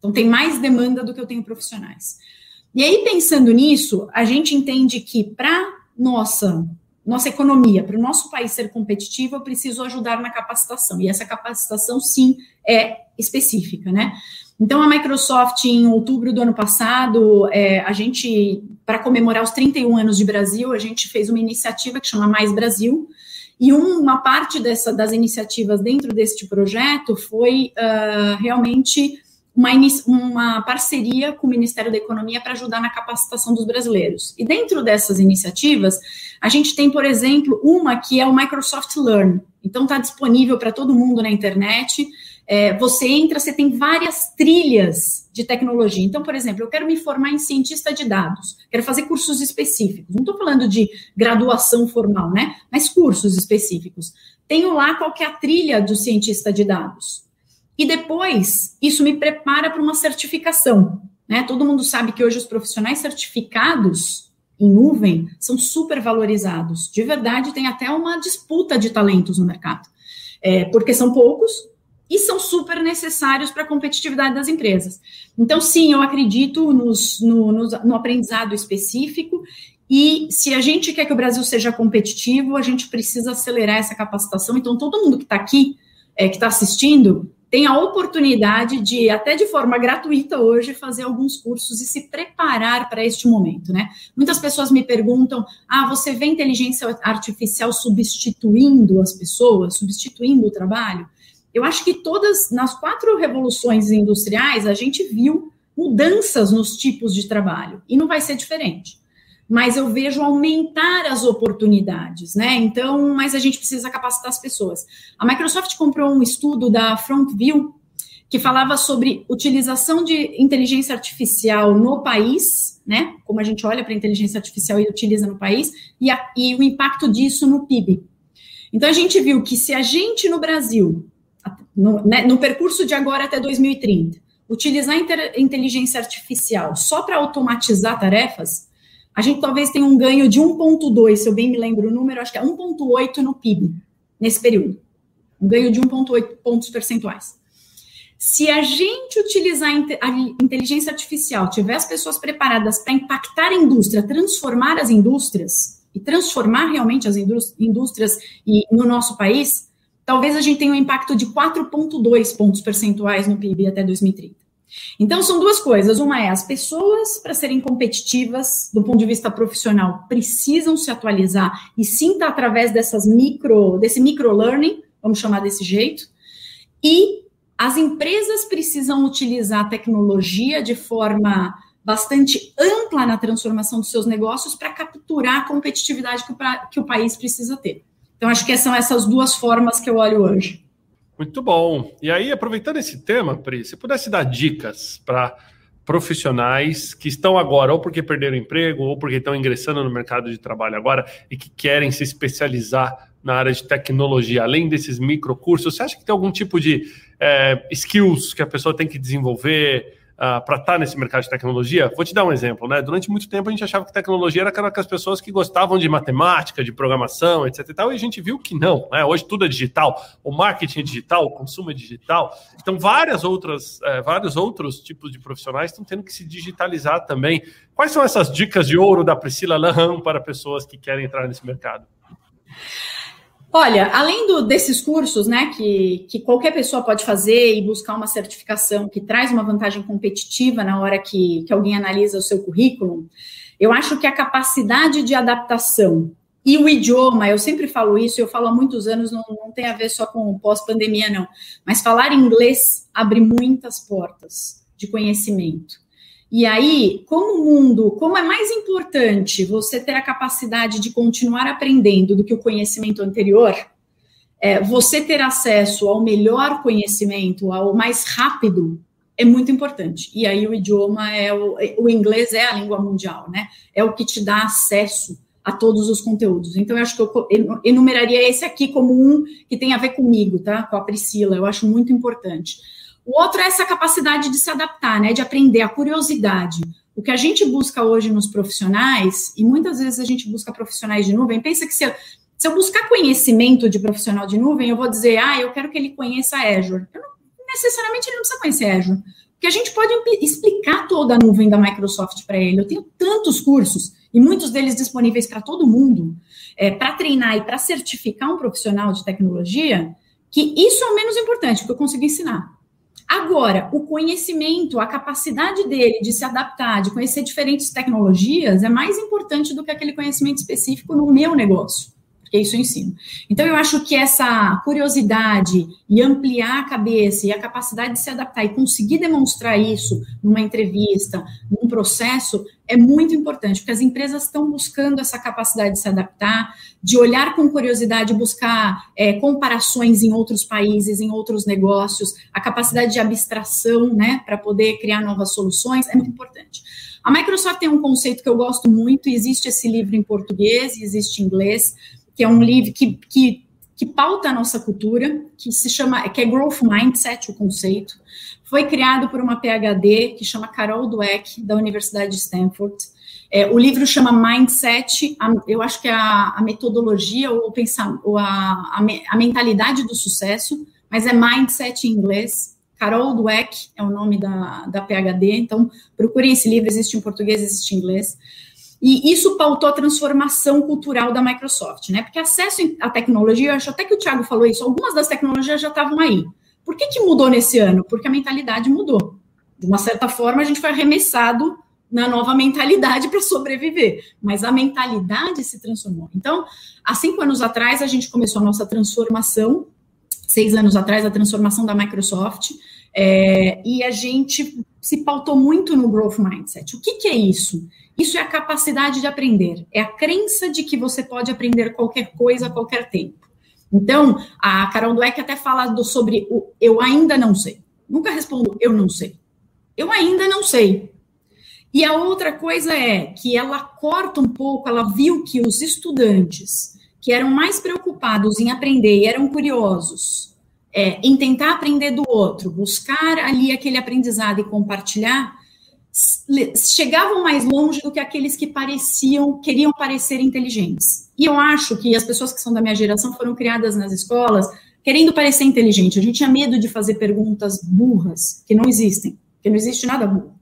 Então, tem mais demanda do que eu tenho profissionais. E aí, pensando nisso, a gente entende que para nossa nossa economia, para o nosso país ser competitivo, eu preciso ajudar na capacitação. E essa capacitação, sim, é específica, né? Então, a Microsoft, em outubro do ano passado, é, a gente, para comemorar os 31 anos de Brasil, a gente fez uma iniciativa que chama Mais Brasil. E uma parte dessa, das iniciativas dentro deste projeto foi uh, realmente uma, uma parceria com o Ministério da Economia para ajudar na capacitação dos brasileiros. E dentro dessas iniciativas, a gente tem, por exemplo, uma que é o Microsoft Learn. Então, está disponível para todo mundo na internet. É, você entra, você tem várias trilhas de tecnologia. Então, por exemplo, eu quero me formar em cientista de dados, quero fazer cursos específicos. Não estou falando de graduação formal, né? Mas cursos específicos. Tenho lá qual é a trilha do cientista de dados. E depois, isso me prepara para uma certificação. Né? Todo mundo sabe que hoje os profissionais certificados em nuvem são super valorizados. De verdade, tem até uma disputa de talentos no mercado. É, porque são poucos e são super necessários para a competitividade das empresas. Então, sim, eu acredito nos, no, no, no aprendizado específico e se a gente quer que o Brasil seja competitivo, a gente precisa acelerar essa capacitação. Então, todo mundo que está aqui, é, que está assistindo, tem a oportunidade de, até de forma gratuita hoje, fazer alguns cursos e se preparar para este momento, né? Muitas pessoas me perguntam: ah, você vê inteligência artificial substituindo as pessoas, substituindo o trabalho? Eu acho que todas, nas quatro revoluções industriais, a gente viu mudanças nos tipos de trabalho, e não vai ser diferente mas eu vejo aumentar as oportunidades, né? Então, mas a gente precisa capacitar as pessoas. A Microsoft comprou um estudo da FrontView que falava sobre utilização de inteligência artificial no país, né? Como a gente olha para a inteligência artificial e utiliza no país, e, a, e o impacto disso no PIB. Então, a gente viu que se a gente no Brasil, no, né, no percurso de agora até 2030, utilizar inteligência artificial só para automatizar tarefas, a gente talvez tenha um ganho de 1,2, se eu bem me lembro o número, acho que é 1,8 no PIB, nesse período. Um ganho de 1,8 pontos percentuais. Se a gente utilizar a inteligência artificial, tiver as pessoas preparadas para impactar a indústria, transformar as indústrias, e transformar realmente as indústrias no nosso país, talvez a gente tenha um impacto de 4,2 pontos percentuais no PIB até 2030. Então, são duas coisas. Uma é as pessoas, para serem competitivas do ponto de vista profissional, precisam se atualizar e sim tá através dessas micro, desse micro learning, vamos chamar desse jeito. E as empresas precisam utilizar a tecnologia de forma bastante ampla na transformação dos seus negócios para capturar a competitividade que o, que o país precisa ter. Então, acho que são essas duas formas que eu olho hoje. Muito bom. E aí, aproveitando esse tema, Pri, se pudesse dar dicas para profissionais que estão agora, ou porque perderam emprego, ou porque estão ingressando no mercado de trabalho agora e que querem se especializar na área de tecnologia, além desses microcursos, você acha que tem algum tipo de é, skills que a pessoa tem que desenvolver uh, ah, para estar tá nesse mercado de tecnologia? Vou te dar um exemplo, né? Durante muito tempo a gente achava que tecnologia era aquelas pessoas que gostavam de matemática, de programação, etc e tal, e a gente viu que não, né? Hoje tudo é digital, o marketing é digital, o consumo é digital. Então, várias outras, é, vários outros tipos de profissionais estão tendo que se digitalizar também. Quais são essas dicas de ouro da Priscila Laham para pessoas que querem entrar nesse mercado? Olha, além do, desses cursos, né, que, que qualquer pessoa pode fazer e buscar uma certificação que traz uma vantagem competitiva na hora que, que alguém analisa o seu currículo, eu acho que a capacidade de adaptação e o idioma, eu sempre falo isso, eu falo há muitos anos, não, não tem a ver só com pós-pandemia, não, mas falar inglês abre muitas portas de conhecimento. E aí, como o mundo, como é mais importante você ter a capacidade de continuar aprendendo do que o conhecimento anterior, é, você ter acesso ao melhor conhecimento, ao mais rápido, é muito importante. E aí o idioma é o, o inglês é a língua mundial, né? É o que te dá acesso a todos os conteúdos. Então, eu acho que eu enumeraria esse aqui como um que tem a ver comigo, tá? Com a Priscila, eu acho muito importante. O outro é essa capacidade de se adaptar, né? De aprender, a curiosidade. O que a gente busca hoje nos profissionais, e muitas vezes a gente busca profissionais de nuvem, pensa que se eu, se eu buscar conhecimento de profissional de nuvem, eu vou dizer, ah, eu quero que ele conheça Azure. Eu não, necessariamente ele não precisa conhecer Azure. Porque a gente pode explicar toda a nuvem da Microsoft para ele. Eu tenho tantos cursos, e muitos deles disponíveis para todo mundo, é, para treinar e para certificar um profissional de tecnologia, que isso é o menos importante, porque eu consigo ensinar. Agora, o conhecimento, a capacidade dele de se adaptar, de conhecer diferentes tecnologias, é mais importante do que aquele conhecimento específico no meu negócio porque isso eu ensino. Então, eu acho que essa curiosidade e ampliar a cabeça e a capacidade de se adaptar e conseguir demonstrar isso numa entrevista, num processo, é muito importante, porque as empresas estão buscando essa capacidade de se adaptar, de olhar com curiosidade, buscar é, comparações em outros países, em outros negócios, a capacidade de abstração, né, para poder criar novas soluções, é muito importante. A Microsoft tem um conceito que eu gosto muito, existe esse livro em português, existe em inglês, que é um livro que, que, que pauta a nossa cultura, que se chama, que é Growth Mindset, o conceito. Foi criado por uma PhD que chama Carol Dweck, da Universidade de Stanford. É, o livro chama Mindset, a, eu acho que é a, a metodologia ou, pensar, ou a, a, mentalidade do sucesso, mas é Mindset em inglês. Carol Dweck é o nome da, da PhD, então procurem esse livro, existe em português, existe em inglês. E isso pautou a transformação cultural da Microsoft, né? Porque acesso à tecnologia, eu acho até que o Thiago falou isso, algumas das tecnologias já estavam aí. Por que, que mudou nesse ano? Porque a mentalidade mudou. De uma certa forma, a gente foi arremessado na nova mentalidade para sobreviver, mas a mentalidade se transformou. Então, há cinco anos atrás, a gente começou a nossa transformação, seis anos atrás, a transformação da Microsoft, é, e a gente se pautou muito no growth mindset. O que, que é isso? Isso é a capacidade de aprender, é a crença de que você pode aprender qualquer coisa a qualquer tempo. Então, a Carol Dweck até fala do, sobre o eu ainda não sei. Nunca respondo eu não sei. Eu ainda não sei. E a outra coisa é que ela corta um pouco, ela viu que os estudantes que eram mais preocupados em aprender e eram curiosos é, em tentar aprender do outro, buscar ali aquele aprendizado e compartilhar, chegavam mais longe do que aqueles que pareciam, queriam parecer inteligentes. E eu acho que as pessoas que são da minha geração foram criadas nas escolas querendo parecer inteligente. A gente tinha medo de fazer perguntas burras, que não existem, que não existe nada burro.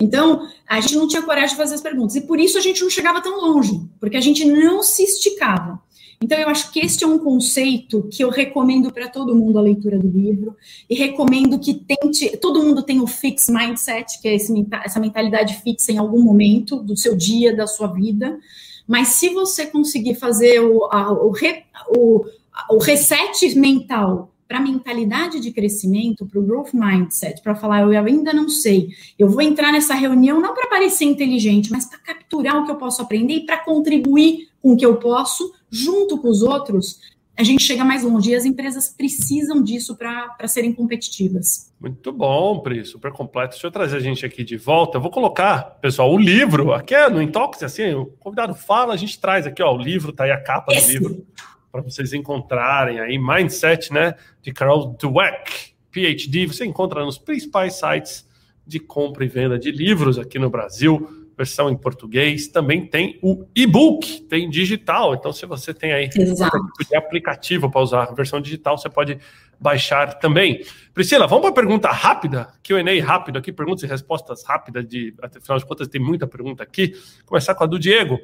Então, a gente não tinha coragem de fazer as perguntas. E por isso a gente não chegava tão longe, porque a gente não se esticava. Então, eu acho que este é um conceito que eu recomendo para todo mundo a leitura do livro, e recomendo que tente. Todo mundo tem o fixed mindset, que é esse, essa mentalidade fixa em algum momento do seu dia, da sua vida. Mas se você conseguir fazer o, a, o, re, o, o reset mental para a mentalidade de crescimento, para o growth mindset, para falar, eu ainda não sei, eu vou entrar nessa reunião não para parecer inteligente, mas para capturar o que eu posso aprender e para contribuir com o que eu posso, junto com os outros, a gente chega mais longe. E as empresas precisam disso para serem competitivas. Muito bom, Pri, super completo. Deixa eu trazer a gente aqui de volta. Eu vou colocar, pessoal, o livro. Aqui é no Intox, assim, o convidado fala, a gente traz aqui, ó, o livro, tá aí a capa Esse. do livro, para vocês encontrarem aí. Mindset, né, de Carol Dweck, PhD. Você encontra nos principais sites de compra e venda de livros aqui no Brasil versão em português, também tem o e-book, tem digital. Então, se você tem aí Exato. de aplicativo para usar a versão digital, você pode baixar também. Priscila, vamos para a pergunta rápida, QA rápido aqui, perguntas e respostas rápidas, de, afinal de contas, tem muita pergunta aqui. Começar com a do Diego.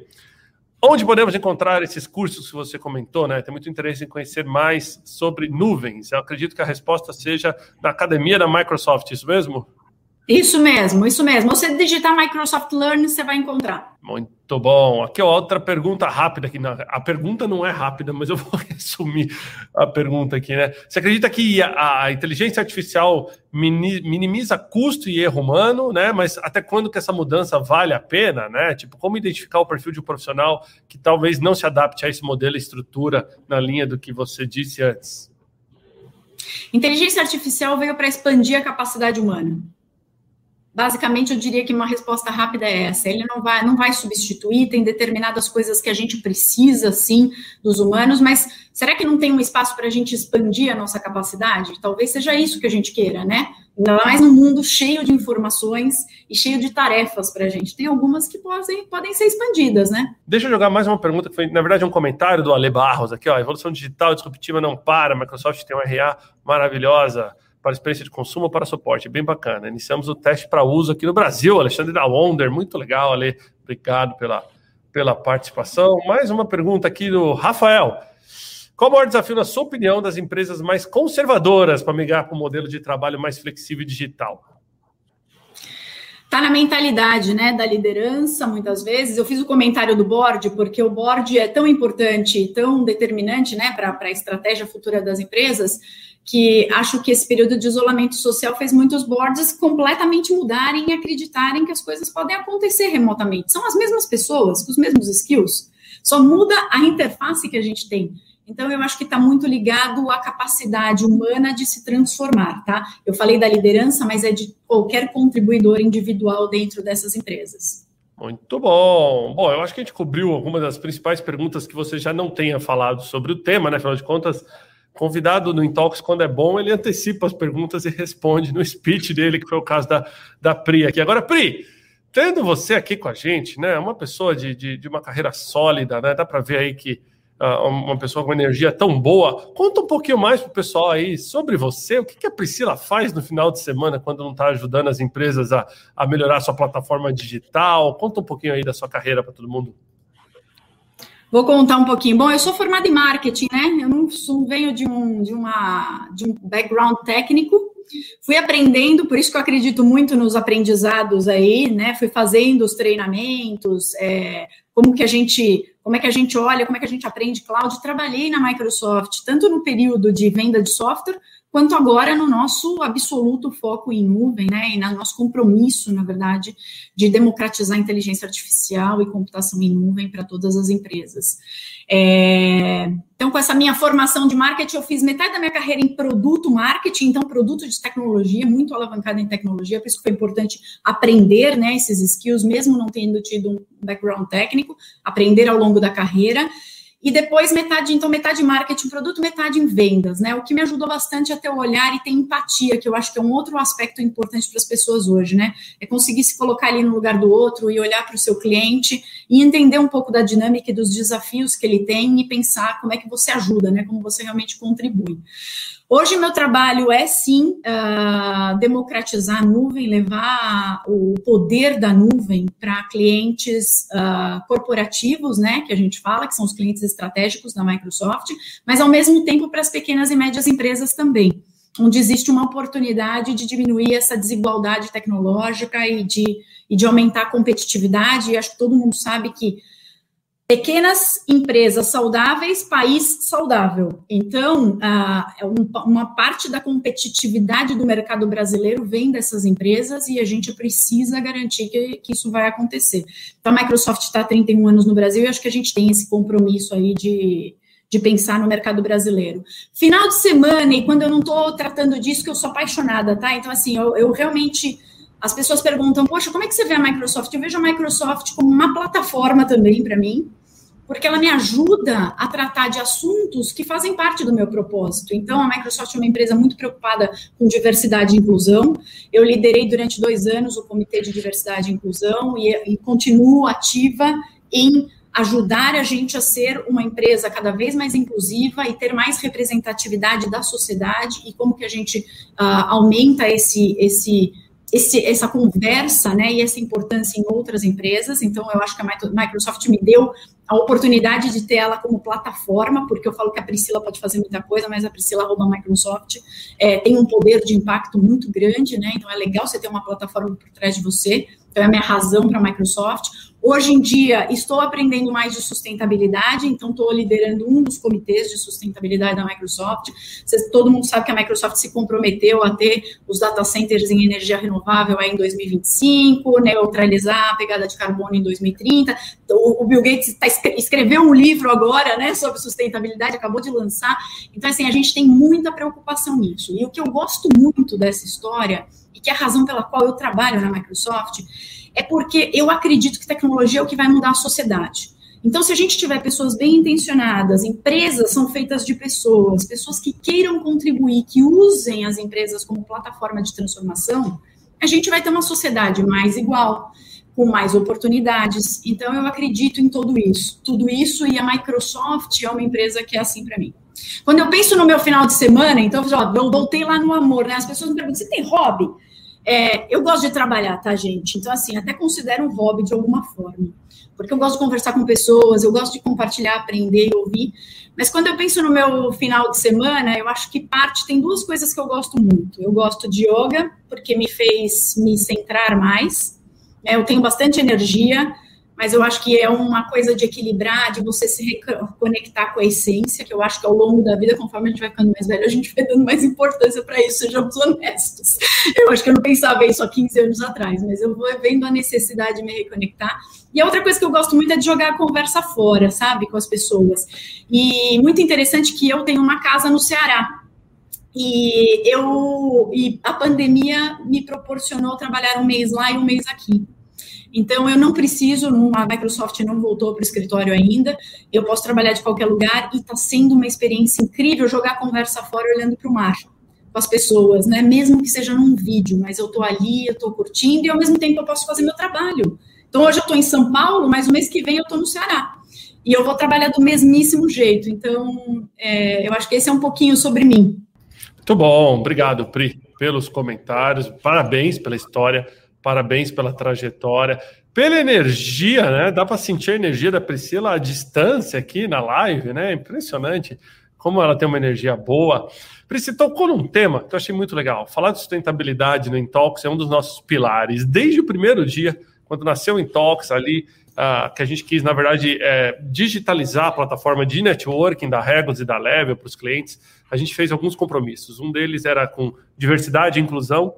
Onde podemos encontrar esses cursos que você comentou, né? Tem muito interesse em conhecer mais sobre nuvens. Eu acredito que a resposta seja na academia da Microsoft, isso mesmo? Isso mesmo, isso mesmo. Você digitar Microsoft Learn, você vai encontrar. Muito bom. Aqui, ó, outra pergunta rápida aqui. A pergunta não é rápida, mas eu vou resumir a pergunta aqui, né? Você acredita que a, a inteligência artificial minimiza custo e erro humano, né? Mas até quando que essa mudança vale a pena, né? Tipo, como identificar o perfil de um profissional que talvez não se adapte a esse modelo e estrutura na linha do que você disse antes? Inteligência artificial veio para expandir a capacidade humana. Basicamente, eu diria que uma resposta rápida é essa. Ele não vai, não vai substituir, tem determinadas coisas que a gente precisa, sim, dos humanos, mas será que não tem um espaço para a gente expandir a nossa capacidade? Talvez seja isso que a gente queira, né? Mais num mundo cheio de informações e cheio de tarefas para a gente. Tem algumas que podem, podem ser expandidas, né? Deixa eu jogar mais uma pergunta, que foi, na verdade, um comentário do Ale Barros aqui, ó. Evolução digital disruptiva não para, Microsoft tem uma RA maravilhosa para experiência de consumo para suporte. Bem bacana. Iniciamos o teste para uso aqui no Brasil. Alexandre da Wonder, muito legal, Ale. Obrigado pela, pela participação. Mais uma pergunta aqui do Rafael. Qual o maior desafio, na sua opinião, das empresas mais conservadoras para migrar para um modelo de trabalho mais flexível e digital? Está na mentalidade né, da liderança, muitas vezes. Eu fiz o comentário do board, porque o board é tão importante, tão determinante né, para a estratégia futura das empresas, que acho que esse período de isolamento social fez muitos boards completamente mudarem e acreditarem que as coisas podem acontecer remotamente. São as mesmas pessoas, com os mesmos skills, só muda a interface que a gente tem. Então, eu acho que está muito ligado à capacidade humana de se transformar, tá? Eu falei da liderança, mas é de qualquer contribuidor individual dentro dessas empresas. Muito bom. Bom, eu acho que a gente cobriu algumas das principais perguntas que você já não tenha falado sobre o tema, né? Afinal de contas, convidado no Intox, quando é bom, ele antecipa as perguntas e responde no speech dele, que foi o caso da, da Pri aqui. Agora, Pri, tendo você aqui com a gente, né, uma pessoa de, de, de uma carreira sólida, né, dá para ver aí que uh, uma pessoa com energia tão boa, conta um pouquinho mais para o pessoal aí sobre você, o que, que a Priscila faz no final de semana quando não está ajudando as empresas a, a melhorar sua plataforma digital, conta um pouquinho aí da sua carreira para todo mundo. Vou contar um pouquinho. Bom, eu sou formada em marketing, né? Eu não, não venho de um, de, uma, de um background técnico. Fui aprendendo, por isso que eu acredito muito nos aprendizados aí, né? Fui fazendo os treinamentos, é, como que a gente, como é que a gente olha, como é que a gente aprende cloud. Trabalhei na Microsoft, tanto no período de venda de software, quanto agora no nosso absoluto foco em nuvem, né, e no nosso compromisso, na verdade, de democratizar a inteligência artificial e computação em nuvem para todas as empresas. É, então, com essa minha formação de marketing, eu fiz metade da minha carreira em produto marketing, então produto de tecnologia, muito alavancado em tecnologia, por isso foi importante aprender, né, esses skills, mesmo não tendo tido um background técnico, aprender ao longo da carreira e depois metade, então metade marketing, produto, metade em vendas, né? O que me ajudou bastante a ter o olhar e ter empatia, que eu acho que é um outro aspecto importante para as pessoas hoje, né? É conseguir se colocar ali no lugar do outro e olhar para o seu cliente e entender um pouco da dinâmica e dos desafios que ele tem e pensar como é que você ajuda, né? Como você realmente contribui. Hoje, meu trabalho é sim uh, democratizar a nuvem, levar o poder da nuvem para clientes uh, corporativos, né, que a gente fala, que são os clientes estratégicos da Microsoft, mas ao mesmo tempo para as pequenas e médias empresas também, onde existe uma oportunidade de diminuir essa desigualdade tecnológica e de, e de aumentar a competitividade. E acho que todo mundo sabe que pequenas empresas saudáveis, país saudável. Então, uma parte da competitividade do mercado brasileiro vem dessas empresas e a gente precisa garantir que, que isso vai acontecer. Então, a Microsoft está há 31 anos no Brasil e acho que a gente tem esse compromisso aí de, de pensar no mercado brasileiro. Final de semana, e quando eu não estou tratando disso, que eu sou apaixonada, tá? Então, assim, eu, eu realmente as pessoas perguntam, poxa, como é que você vê a Microsoft? Eu vejo a Microsoft como uma plataforma também para mim, porque ela me ajuda a tratar de assuntos que fazem parte do meu propósito. Então, a Microsoft é uma empresa muito preocupada com diversidade e inclusão. Eu liderei durante dois anos o Comitê de Diversidade e Inclusão e, e continuo ativa em ajudar a gente a ser uma empresa cada vez mais inclusiva e ter mais representatividade da sociedade e como que a gente uh, aumenta esse, esse esse, essa conversa né, e essa importância em outras empresas. Então, eu acho que a Microsoft me deu a oportunidade de ter ela como plataforma, porque eu falo que a Priscila pode fazer muita coisa, mas a Priscila rouba a Microsoft é, tem um poder de impacto muito grande, né? Então é legal você ter uma plataforma por trás de você. Então é a minha razão para a Microsoft. Hoje em dia, estou aprendendo mais de sustentabilidade, então estou liderando um dos comitês de sustentabilidade da Microsoft. todo mundo sabe que a Microsoft se comprometeu a ter os data centers em energia renovável em 2025, neutralizar a pegada de carbono em 2030. O, Bill Gates tá, escreveu um livro agora né, sobre sustentabilidade, acabou de lançar. Então, assim, a gente tem muita preocupação nisso. E o que eu gosto muito dessa história, e que é a razão pela qual eu trabalho na Microsoft, é porque eu acredito que tecnologia é o que vai mudar a sociedade. Então, se a gente tiver pessoas bem intencionadas, empresas são feitas de pessoas, pessoas que queiram contribuir, que usem as empresas como plataforma de transformação, a gente vai ter uma sociedade mais igual, com mais oportunidades. Então, eu acredito em tudo isso. Tudo isso e a Microsoft é uma empresa que é assim para mim. Quando eu penso no meu final de semana, então, eu voltei lá no amor, né? As pessoas me perguntam: você tem hobby? É, eu gosto de trabalhar, tá, gente? Então, assim, até considero um hobby de alguma forma. Porque eu gosto de conversar com pessoas, eu gosto de compartilhar, aprender e ouvir. Mas quando eu penso no meu final de semana, eu acho que parte tem duas coisas que eu gosto muito. Eu gosto de yoga, porque me fez me centrar mais. Né? Eu tenho bastante energia, mas eu acho que é uma coisa de equilibrar, de você se reconectar com a essência, que eu acho que ao longo da vida, conforme a gente vai ficando mais velho, a gente vai dando mais importância para isso, sejamos honestos. Eu acho que eu não pensava isso há 15 anos atrás, mas eu vou vendo a necessidade de me reconectar. E a outra coisa que eu gosto muito é de jogar a conversa fora, sabe, com as pessoas. E muito interessante que eu tenho uma casa no Ceará, e eu e a pandemia me proporcionou trabalhar um mês lá e um mês aqui. Então, eu não preciso, a Microsoft não voltou para o escritório ainda, eu posso trabalhar de qualquer lugar e está sendo uma experiência incrível jogar a conversa fora olhando para o mar com as pessoas, né? Mesmo que seja num vídeo, mas eu estou ali, eu estou curtindo e ao mesmo tempo eu posso fazer meu trabalho. Então, hoje eu estou em São Paulo, mas o mês que vem eu estou no Ceará. E eu vou trabalhar do mesmíssimo jeito. Então, é, eu acho que esse é um pouquinho sobre mim. Muito bom, obrigado, Pri, pelos comentários. Parabéns pela história Parabéns pela trajetória, pela energia, né? Dá para sentir a energia da Priscila à distância aqui na live, né? Impressionante como ela tem uma energia boa. Priscila tocou num tema que eu achei muito legal. Falar de sustentabilidade no Intox é um dos nossos pilares. Desde o primeiro dia, quando nasceu o Intox ali, uh, que a gente quis, na verdade, é, digitalizar a plataforma de networking da Regos e da Level para os clientes, a gente fez alguns compromissos. Um deles era com diversidade e inclusão,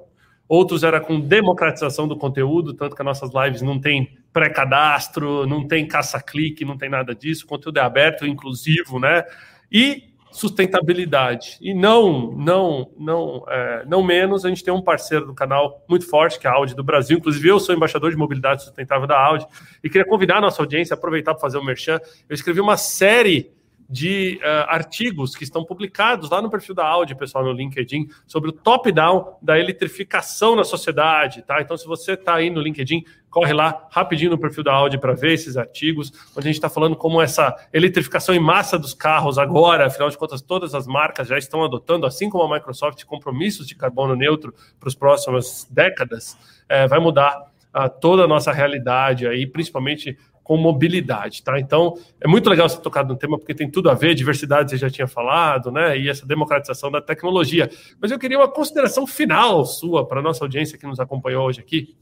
outros era com democratização do conteúdo, tanto que as nossas lives não tem pré-cadastro, não tem caça-clique, não tem nada disso, o conteúdo é aberto, inclusivo, né? E sustentabilidade. E não, não, não, é, não menos, a gente tem um parceiro do canal muito forte, que é a Audi do Brasil. Inclusive, eu sou embaixador de mobilidade sustentável da Audi e queria convidar a nossa audiência aproveitar para fazer o um merchan. Eu escrevi uma série de uh, artigos que estão publicados lá no perfil da Audi, pessoal, no LinkedIn, sobre o top-down da eletrificação na sociedade, tá? Então, se você está aí no LinkedIn, corre lá rapidinho no perfil da Audi para ver esses artigos, onde a gente está falando como essa eletrificação em massa dos carros agora, afinal de contas, todas as marcas já estão adotando, assim como a Microsoft, compromissos de carbono neutro para as próximas décadas, é, vai mudar uh, toda a nossa realidade aí, principalmente com mobilidade, tá? Então, é muito legal você tocar no tema, porque tem tudo a ver, diversidade você já tinha falado, né? E essa democratização da tecnologia. Mas eu queria uma consideração final sua para a nossa audiência que nos acompanhou hoje aqui.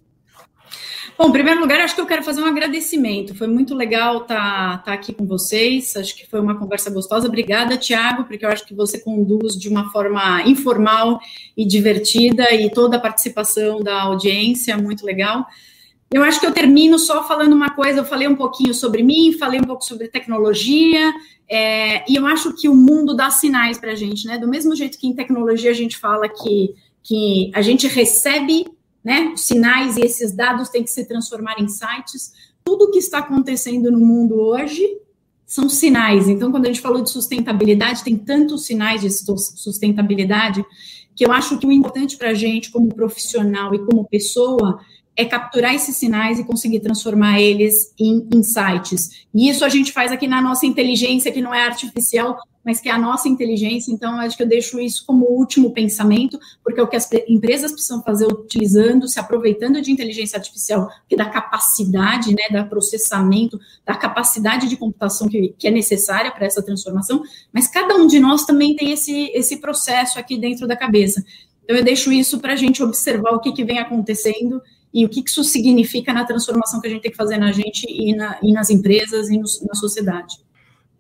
Bom, em primeiro lugar, acho que eu quero fazer um agradecimento. Foi muito legal estar tá, tá aqui com vocês. Acho que foi uma conversa gostosa. Obrigada, Tiago, porque eu acho que você conduz de uma forma informal e divertida e toda a participação da audiência, muito legal. Eu acho que eu termino só falando uma coisa. Eu falei um pouquinho sobre mim, falei um pouco sobre tecnologia, é, e eu acho que o mundo dá sinais para a gente, né? Do mesmo jeito que em tecnologia a gente fala que, que a gente recebe né? Sinais e esses dados têm que se transformar em sites. Tudo que está acontecendo no mundo hoje são sinais. Então, quando a gente falou de sustentabilidade, tem tantos sinais de sustentabilidade que eu acho que o importante para a gente, como profissional e como pessoa, é capturar esses sinais e conseguir transformar eles em insights. E isso a gente faz aqui na nossa inteligência, que não é artificial, mas que é a nossa inteligência. Então, acho que eu deixo isso como último pensamento, porque é o que as empresas precisam fazer utilizando, se aproveitando de inteligência artificial, que dá capacidade, né, da processamento, da capacidade de computação que, que é necessária para essa transformação, mas cada um de nós também tem esse, esse processo aqui dentro da cabeça. Então, eu deixo isso para a gente observar o que, que vem acontecendo e o que isso significa na transformação que a gente tem que fazer na gente e, na, e nas empresas e no, na sociedade.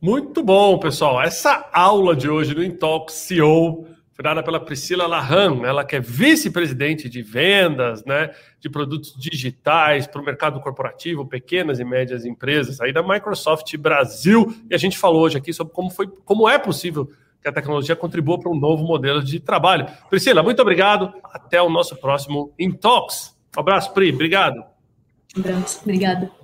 Muito bom, pessoal. Essa aula de hoje do Intalk CEO foi dada pela Priscila Lahan, ela que é vice-presidente de vendas, né, de produtos digitais para o mercado corporativo, pequenas e médias empresas, aí da Microsoft Brasil. E a gente falou hoje aqui sobre como foi, como é possível que a tecnologia contribua para um novo modelo de trabalho. Priscila, muito obrigado. Até o nosso próximo Intalks. Um abraço, Pri. Obrigado. Um abraço. Obrigada.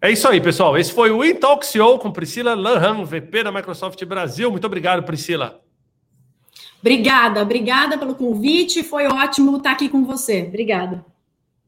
É isso aí, pessoal. Esse foi o Intoxio com Priscila Lanham, VP da Microsoft Brasil. Muito obrigado, Priscila. Obrigada, obrigada pelo convite. Foi ótimo estar aqui com você. Obrigada.